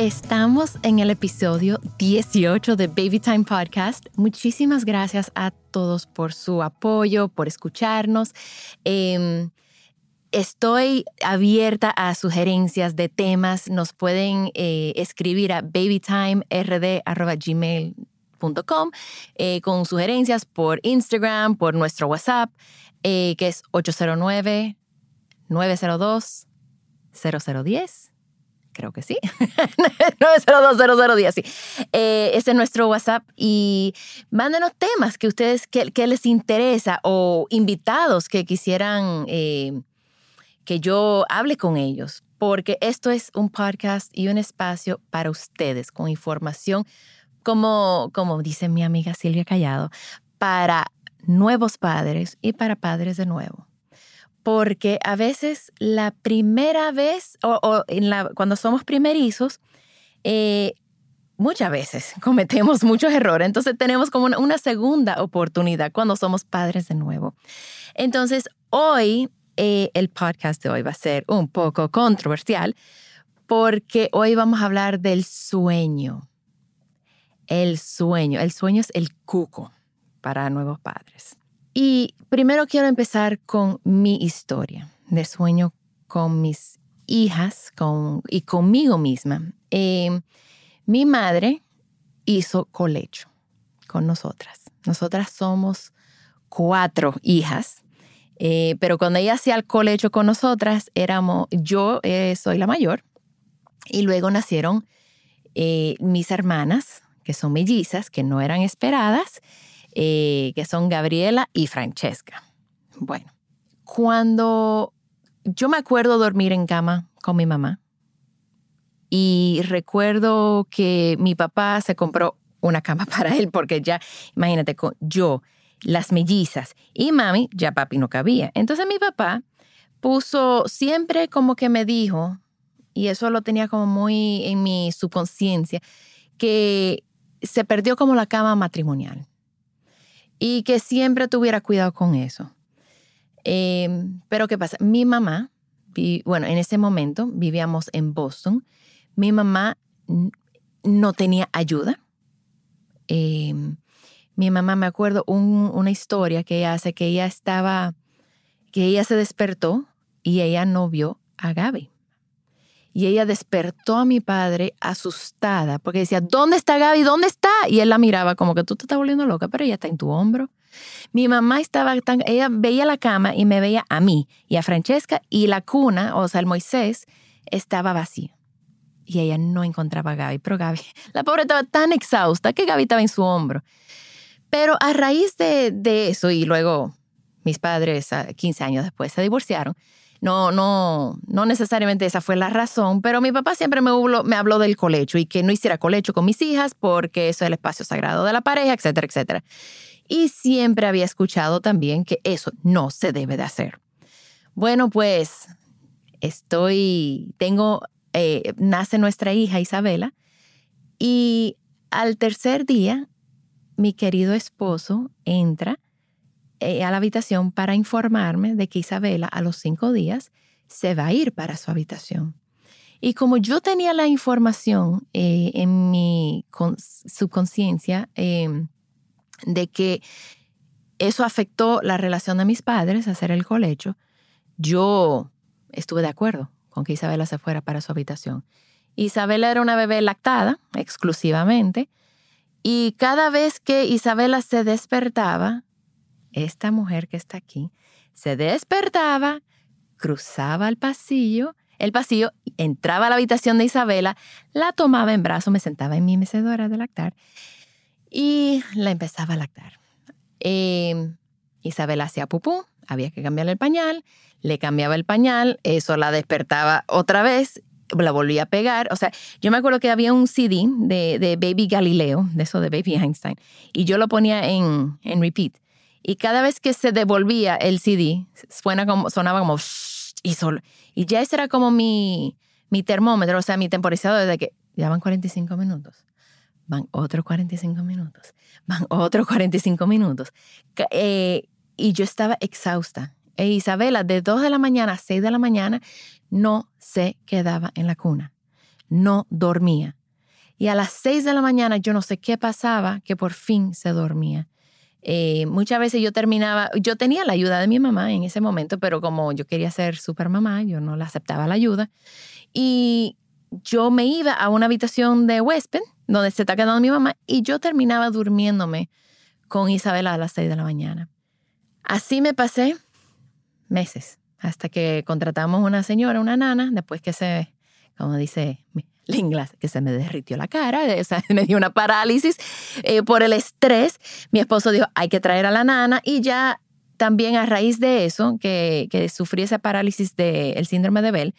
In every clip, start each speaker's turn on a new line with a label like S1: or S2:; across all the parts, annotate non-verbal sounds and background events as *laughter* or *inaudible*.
S1: Estamos en el episodio 18 de Baby Time Podcast. Muchísimas gracias a todos por su apoyo, por escucharnos. Eh, estoy abierta a sugerencias de temas. Nos pueden eh, escribir a babytimerd.gmail.com eh, con sugerencias por Instagram, por nuestro WhatsApp, eh, que es 809 902 0010 creo que sí. *laughs* 9020010, sí. Eh, ese es nuestro WhatsApp y mándenos temas que ustedes, que, que les interesa o invitados que quisieran eh, que yo hable con ellos, porque esto es un podcast y un espacio para ustedes con información, como, como dice mi amiga Silvia Callado, para nuevos padres y para padres de nuevo porque a veces la primera vez o, en la, cuando somos primerizos, eh, muchas veces *laughs* cometemos muchos errores, entonces tenemos como una, segunda oportunidad cuando somos padres de nuevo. Entonces, hoy, eh, el podcast de hoy va a ser un poco controversial porque hoy vamos a hablar del sueño. El sueño, el sueño es el cuco para nuevos padres. Y primero quiero empezar con mi historia de sueño con mis hijas con, y conmigo misma. Em, mi madre hizo colecho con nosotras. Nosotras somos cuatro hijas, eh, pero cuando ella hacía el colecho con nosotras, éramos, yo eh, soy la mayor, y luego nacieron eh, mis hermanas, que son mellizas, que no eran esperadas, eh, que son Gabriela y Francesca. Bueno, cuando yo me acuerdo dormir en cama con mi mamá y recuerdo que mi papá se compró una cama *laughs* para él porque ya, imagínate, yo, las mellizas y mami, ya papi no cabía. Entonces mi papá puso siempre como que me dijo, y eso lo tenía como muy en mi subconsciencia, que se perdió como la cama matrimonial y que siempre tuviera cuidado con eso. Em, pero ¿qué pasa? Mi mamá, bueno, en ese momento vivíamos en Boston, mi mamá no tenía ayuda. Em, mi mamá, me acuerdo una historia que ella hace, que ella estaba, que ella se despertó y ella no vio a Gaby. Y ella despertó a mi padre asustada porque decía, ¿dónde está Gaby? ¿Dónde está? Y él la miraba como que tú te estás volviendo loca, pero ella está en tu hombro. Mi mamá estaba tan, ella veía la cama y me veía a mí y a Francesca y la cuna, o sea, el Moisés, estaba vacía. Y ella no encontraba a Gaby, pero Gaby, *laughs* la pobre estaba tan exhausta que Gaby estaba en su hombro. Pero a raíz de, de eso, y luego mis padres, 15 años después, se divorciaron, no, no, no necesariamente esa fue la razón, pero mi papá siempre me habló, del colecho y que no hiciera colecho con mis hijas porque eso es el espacio sagrado de la pareja, etcétera, etcétera. Y siempre había escuchado también que eso no se debe de hacer. Bueno, pues estoy, tengo, eh, nace nuestra hija Isabela y al tercer día mi querido esposo entra eh, a la habitación para informarme de que Isabela a los cinco días se va a ir para su habitación. Y como yo tenía la información eh, en mi subconsciencia em, de que eso afectó la relación de mis padres, hacer el colecho, yo estuve de acuerdo con que Isabela se fuera para su habitación. Isabela era una bebé lactada exclusivamente y cada vez que Isabela se despertaba, esta mujer que está aquí se despertaba cruzaba el pasillo, el pasillo, entraba a la habitación de Isabela, la tomaba en brazos, me sentaba en mi mecedora de lactar y la empezaba a lactar. Eh, Isabela hacía pupú, había que cambiarle el pañal, le cambiaba el pañal, eso la despertaba otra vez, la volvía a pegar. O sea, yo me acuerdo que había un CD de, de Baby Galileo, de eso de Baby Einstein, y yo lo ponía en, en repeat. Y cada vez que se devolvía el CD, suena como, sonaba como y solo. Y ya ese era como mi, mi termómetro, o sea, mi temporizador de que ya van 45 minutos. Van otros 45 minutos. Van otros 45 minutos. Eh, y yo estaba exhausta. E Isabela, de 2 de la mañana a 6 de la mañana, no se quedaba en la cuna. No dormía. Y a las 6 de la mañana yo no sé qué pasaba, que por fin se dormía. Eh, muchas veces yo terminaba, yo tenía la ayuda de mi mamá en ese momento, pero como yo quería ser super mamá, yo no le aceptaba la ayuda. Y yo me iba a una habitación de huésped, donde se está quedando mi mamá, y yo terminaba durmiéndome con Isabela a las 6 de la mañana. Así me pasé meses, hasta que contratamos una señora, una nana, después que se, como dice la inglés, que se me derritió la cara, *laughs* o sea, me dio una parálisis eh, por el estrés. Mi esposo dijo, hay que traer a la nana y ya también a raíz de eso, que, que sufrí esa parálisis del síndrome de Bell,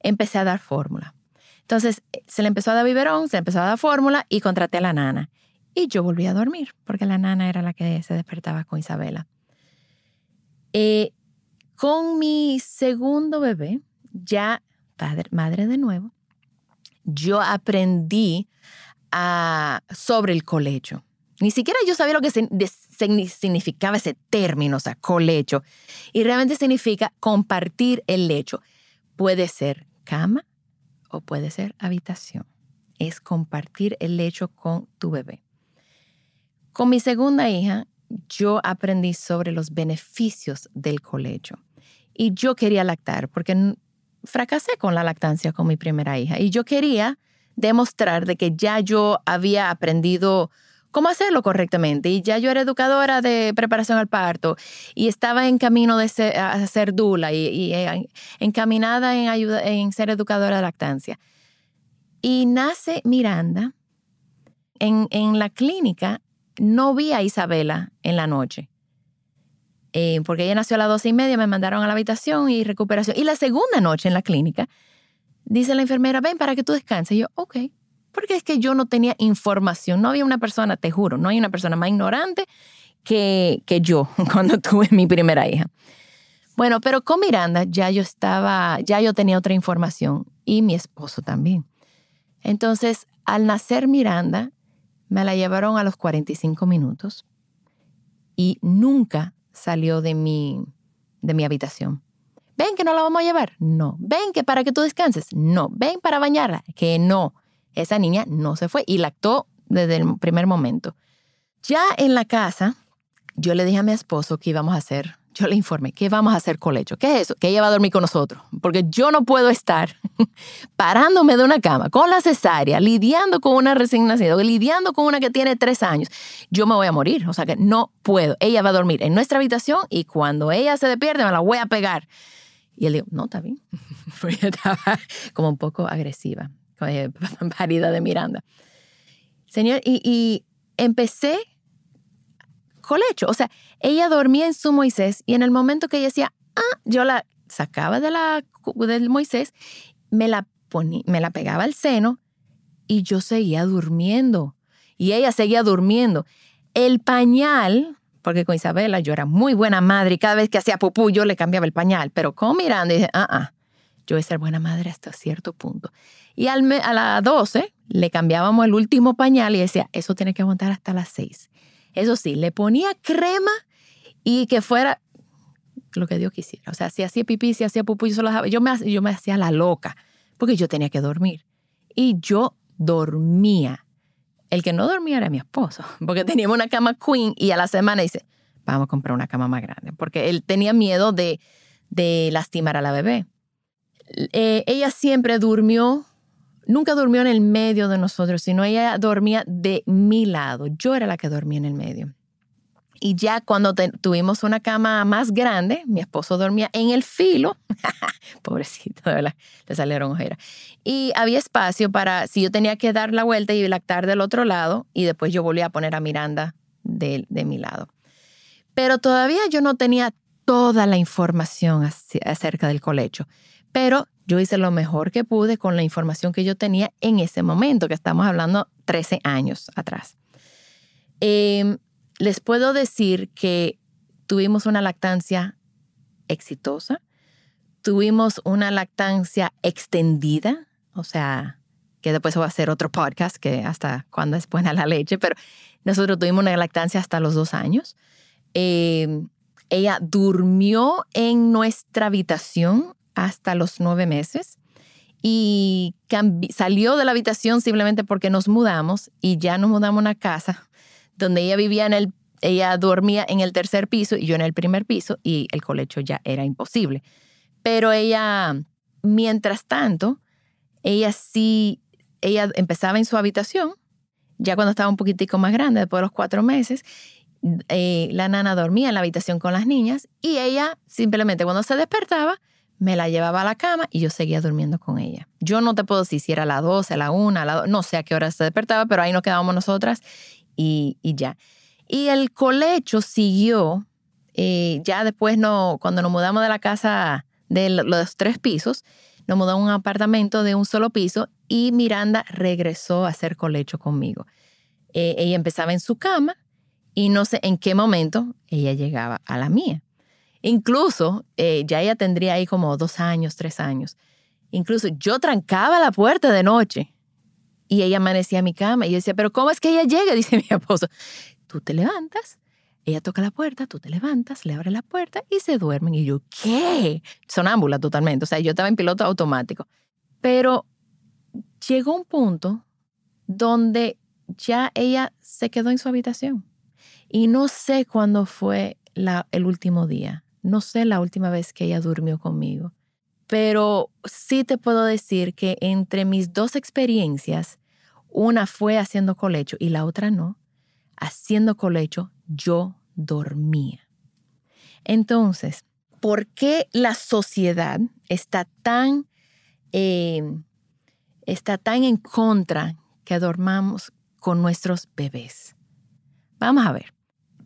S1: empecé a dar fórmula. Entonces, se le empezó a dar biberón, se empezó a dar fórmula y contraté a la nana. Y yo volví a dormir, porque la nana era la que se despertaba con Isabela. Eh, con mi segundo bebé, ya padre, madre de nuevo, yo aprendí sobre el colecho. Ni siquiera yo sabía lo que significaba ese término, o sea, colecho. Y realmente significa compartir el lecho. Puede ser cama o puede ser habitación. Es compartir el lecho con tu bebé. Con mi segunda hija, yo aprendí sobre los beneficios del colecho. Y yo quería lactar porque fracasé con la lactancia con mi primera hija. Y yo quería demostrar de que ya yo había aprendido cómo hacerlo correctamente. Y ya yo era educadora de preparación al parto y estaba en camino de ser, dula y, eh, encaminada en, ayuda, en ser educadora de lactancia. Y nace Miranda. En, en la clínica no vi a Isabela en la noche. Eh, porque ella nació a las doce y media, me mandaron a la habitación y recuperación. Y la segunda noche en la clínica, dice la enfermera, ven para que tú descanses. Y yo, ok, porque es que yo no tenía información, no había una persona, te juro, no hay una persona más ignorante que, que yo *laughs* cuando tuve mi primera hija. Bueno, pero con Miranda ya yo estaba, ya yo tenía otra información y mi esposo también. Entonces, al nacer Miranda, me la llevaron a los 45 minutos y nunca salió de mi, de mi habitación. Ven que no la vamos a llevar. No. Ven que para que tú descanses. No. Ven para bañarla. Que no. Esa niña no se fue y lactó desde el primer momento. Ya en la casa, yo le dije a mi esposo que íbamos a hacer yo le informé, ¿qué vamos a hacer con lecho? ¿Qué es eso? Que ella va a dormir con nosotros, porque yo no puedo estar *laughs* parándome de una cama con la cesárea, lidiando con una recién nacida, lidiando con una que tiene tres años. Yo me voy a morir, o sea que no puedo. Ella va a dormir en nuestra habitación y cuando ella se despierte me la voy a pegar. Y él dijo, no, está bien. *laughs* Porque estaba como un poco agresiva, parida *laughs* de Miranda. Señor, y, y empecé colecho. O sea, ella dormía en su Moisés y en el momento que ella decía, ah, yo la sacaba de la, del Moisés, me la, ponía, me la pegaba al seno y yo seguía durmiendo. Y ella seguía durmiendo. El pañal, porque con Isabela yo era muy buena madre y cada vez que hacía pupú yo le cambiaba el pañal, pero con Miranda dije, ah, ah, yo voy a ser buena madre hasta cierto punto. Y al, a las 12 le cambiábamos el último pañal y decía, eso tiene que aguantar hasta las 6. Eso sí, le ponía crema y que fuera lo que Dios quisiera. O sea, si hacía pipí, si hacía pupú, yo, yo, me, yo me hacía la loca porque yo tenía que dormir. Y yo dormía. El que no dormía era mi esposo, *laughs* porque teníamos una cama queen y a la semana dice, vamos a comprar una cama más grande, porque él tenía miedo de, de lastimar a la bebé. Eh, ella siempre durmió nunca durmió en el medio de nosotros, sino ella dormía de mi lado. Yo era la que dormía en el medio. Y ya cuando tuvimos una cama más grande, mi esposo dormía en el filo. *laughs* Pobrecito, ¿verdad? Le salieron ojeras. Y había espacio para, si yo tenía que dar la vuelta y lactar del otro lado, y después yo volvía a poner a Miranda de, de mi lado. Pero todavía yo no tenía toda la información acerca del colecho. Pero yo hice lo mejor que pude con la información que yo tenía en ese momento, que estamos hablando 13 años atrás. Em, les puedo decir que tuvimos una lactancia exitosa, tuvimos una lactancia extendida, o sea, que después va a hacer otro podcast, que hasta cuándo es buena la leche, pero nosotros tuvimos una lactancia hasta los dos años. Eh, ella durmió en nuestra habitación hasta los nueve meses y salió de la habitación simplemente porque nos mudamos y ya nos mudamos a una casa donde ella vivía en el, ella dormía en el tercer piso y yo en el primer piso y el colecho ya era imposible. Pero ella, mientras tanto, ella sí, ella empezaba en su habitación, ya cuando estaba un poquitico más grande, después de los cuatro meses, eh, la nana dormía en la habitación con las niñas y ella simplemente cuando se despertaba me la llevaba a la cama y yo seguía durmiendo con ella. Yo no te puedo decir si era a las 12, a la 1, a la no sé a qué hora se despertaba, pero ahí nos quedábamos nosotras y, ya. Y el colecho siguió, eh, ya después no, cuando nos mudamos de la casa de los tres pisos, nos mudamos a un apartamento de un solo piso y Miranda regresó a hacer colecho conmigo. Eh, ella empezaba en su cama y no sé en qué momento ella llegaba a la mía. Incluso, eh, ya ella tendría ahí como dos años, tres años. Incluso yo trancaba la puerta de noche y ella amanecía a mi cama y yo decía, pero ¿cómo es que ella llega? *laughs* Dice mi esposo, tú te levantas, ella toca la puerta, tú te levantas, le abres la puerta y se duermen. Y yo, ¿qué? Sonámbula totalmente. O sea, yo estaba en piloto automático. Pero llegó un punto donde ya ella se quedó en su habitación. Y no sé cuándo fue el último día. No sé la última vez que ella durmió conmigo. Pero sí te puedo decir que entre mis dos experiencias, una fue haciendo colecho y la otra no, haciendo colecho yo dormía. Entonces, ¿por qué la sociedad está tan, eh, está tan en contra que dormamos con nuestros bebés? Vamos a ver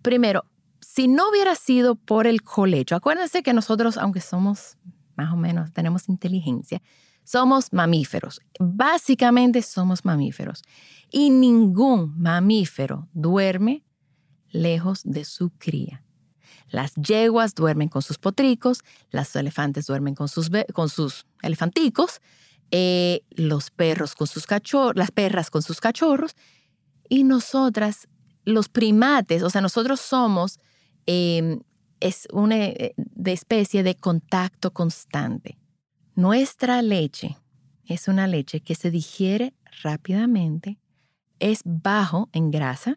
S1: primero, si no hubiera sido por el colecho, acuérdense que nosotros, aunque somos más o menos, tenemos inteligencia, somos mamíferos. Básicamente somos mamíferos. Y ningún mamífero duerme lejos de su cría. Las yeguas duermen con sus potricos, los elefantes duermen con sus, con sus elefanticos, eh, los perros con sus cachorros, las perras con sus cachorros, y nosotras los primates, o sea, nosotros somos em, es una eh, de especie de contacto constante. Nuestra leche es una leche que se digiere rápidamente, es bajo en grasa,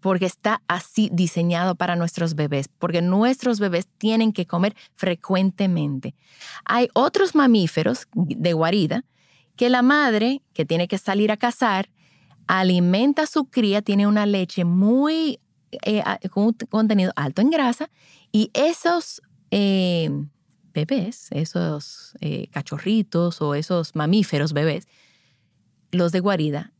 S1: porque está así diseñado para nuestros bebés, porque nuestros bebés tienen que comer frecuentemente. Hay otros mamíferos de guarida que la madre, que tiene que salir a cazar, alimenta a su cría, tiene una leche muy eh, con un contenido alto en grasa y esos eh, bebés, esos eh, cachorritos o esos mamíferos bebés, los de guarida,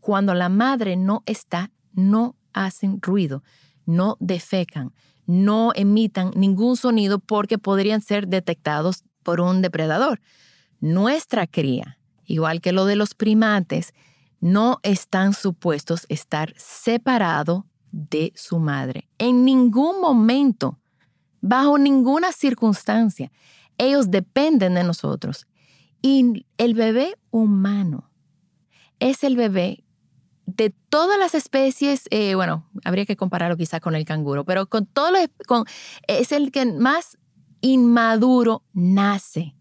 S1: cuando la madre no está, no hacen ruido, no defecan, no emitan ningún sonido porque podrían ser detectados por un depredador. Nuestra cría, igual que lo de los primates, no están supuestos estar separados de su madre. En ningún momento, bajo ninguna circunstancia. Ellos dependen de nosotros. Y el bebé humano es el bebé de todas las especies, eh, bueno, habría que compararlo quizá con el canguro, pero con todo con, es el que más inmaduro nace.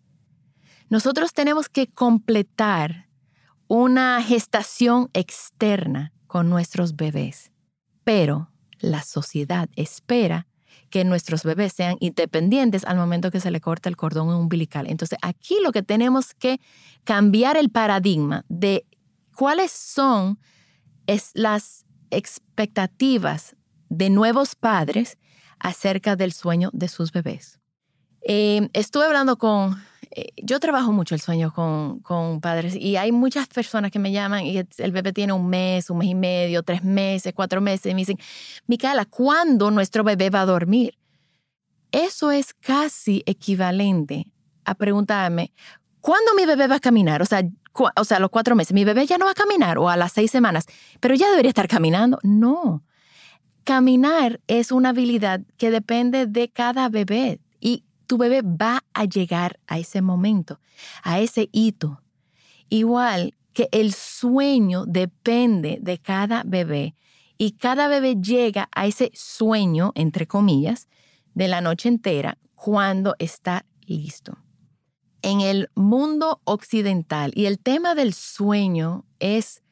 S1: Nosotros tenemos que completar una gestación externa con nuestros bebés, pero la sociedad espera que nuestros bebés sean independientes al momento que se le corta el cordón umbilical. Entonces, aquí lo que tenemos que cambiar el paradigma de cuáles son las expectativas de nuevos padres acerca del sueño de sus bebés. Eh, estuve hablando con, eh, yo trabajo mucho el sueño con, con, padres y hay muchas personas que me llaman y el bebé tiene un mes, un mes y medio, tres meses, cuatro meses y me dicen, Micaela, ¿cuándo nuestro bebé va a dormir? Eso es casi equivalente a preguntarme, ¿cuándo mi bebé va a caminar? O sea, o sea, a los cuatro meses, mi bebé ya no va a caminar o a las seis semanas, pero ya debería estar caminando. No. Caminar es una habilidad que depende de cada bebé y tu bebé va a llegar a ese momento, a ese hito. Igual que el sueño depende de cada bebé y cada bebé llega a ese sueño, entre comillas, de la noche entera cuando está listo. En el mundo occidental, y el tema del sueño es,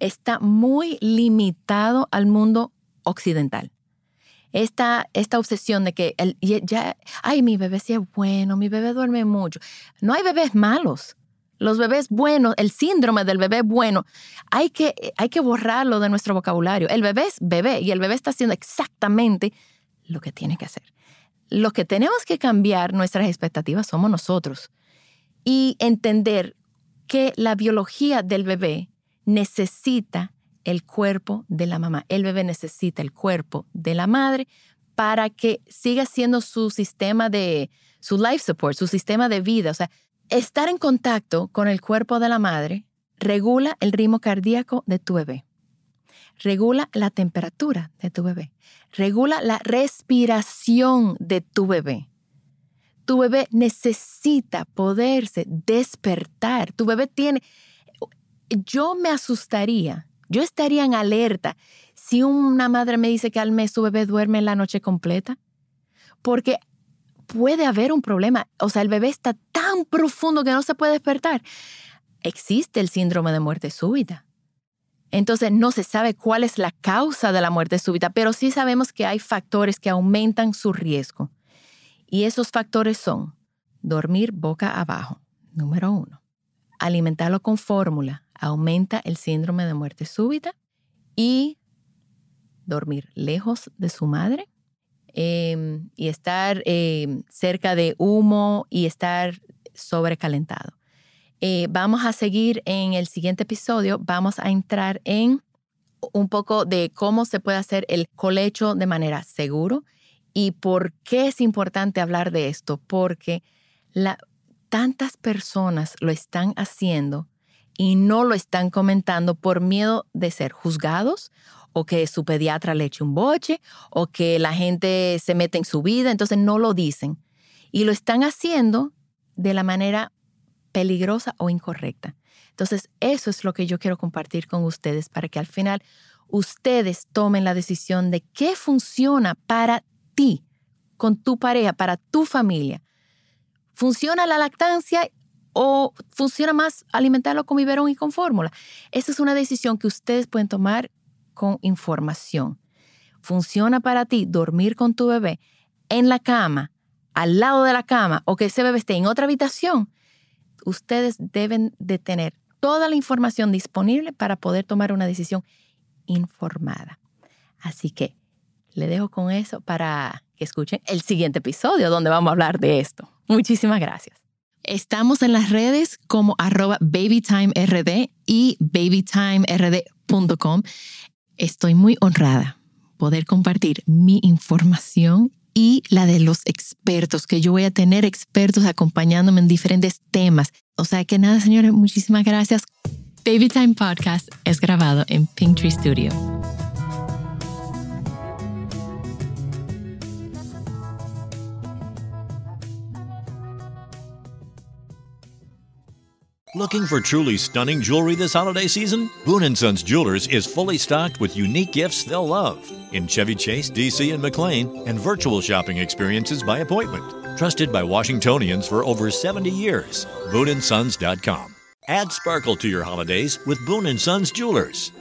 S1: está muy limitado al mundo occidental esta, esta obsesión de que el, ya, ay, mi bebé sí es bueno, mi bebé duerme mucho. No hay bebés malos. Los bebés buenos, el síndrome del bebé bueno, hay que, hay que borrarlo de nuestro vocabulario. El bebé es bebé y el bebé está haciendo exactamente lo que tiene que hacer. Lo que tenemos que cambiar nuestras expectativas somos nosotros y entender que la biología del bebé necesita el cuerpo de la mamá. El bebé necesita el cuerpo de la madre para que siga siendo su sistema de, su life support, su sistema de vida. O sea, estar en contacto con el cuerpo de la madre regula el ritmo cardíaco de tu bebé, regula la temperatura de tu bebé, regula la respiración de tu bebé. Tu bebé necesita poderse despertar. Tu bebé tiene... Yo me asustaría yo estaría en alerta si una madre me dice que al mes su bebé duerme la noche completa, porque puede haber un problema. O sea, el bebé está tan profundo que no se puede despertar. Existe el síndrome de muerte súbita. Entonces no se sabe cuál es la causa de la muerte súbita, pero sí sabemos que hay factores que aumentan su riesgo. Y esos factores son dormir boca abajo, número uno. Alimentarlo con fórmula, aumenta el síndrome de muerte súbita y dormir lejos de su madre em, y estar em, cerca de humo y estar sobrecalentado. Eh, vamos a seguir en el siguiente episodio, vamos a entrar en un poco de cómo se puede hacer el colecho de manera seguro y por qué es importante hablar de esto, porque tantas personas lo están haciendo y no lo están comentando por miedo de ser juzgados o que su pediatra le eche un boche o que la gente se mete en su vida, entonces no lo dicen. Y lo están haciendo de la manera peligrosa o incorrecta. Entonces, eso es lo que yo quiero compartir con ustedes para que al final ustedes tomen la decisión de qué funciona para ti, con tu pareja, para tu familia. ¿Funciona la lactancia o funciona más alimentarlo con biberón y con fórmula. Esa es una decisión que ustedes pueden tomar con información. ¿Funciona para ti dormir con tu bebé en la cama, al lado de la cama o que ese bebé esté en otra habitación? Ustedes deben de tener toda la información disponible para poder tomar una decisión informada. Así que le dejo con eso para que escuchen el siguiente episodio donde vamos a hablar de esto. Muchísimas gracias. Estamos en las redes como arroba babytimerd y babytimerd.com. Estoy muy honrada poder compartir mi información y la de los expertos, que yo voy a tener expertos acompañándome en diferentes temas. O sea que nada, señores, muchísimas gracias. Babytime Podcast es grabado en Pinktree Studio.
S2: Looking for truly stunning jewelry this holiday season? Boone & Sons Jewelers is fully stocked with unique gifts they'll love in Chevy Chase, DC, and McLean, and virtual shopping experiences by appointment. Trusted by Washingtonians for over 70 years. BooneandSons.com. Add sparkle to your holidays with Boone & Sons Jewelers.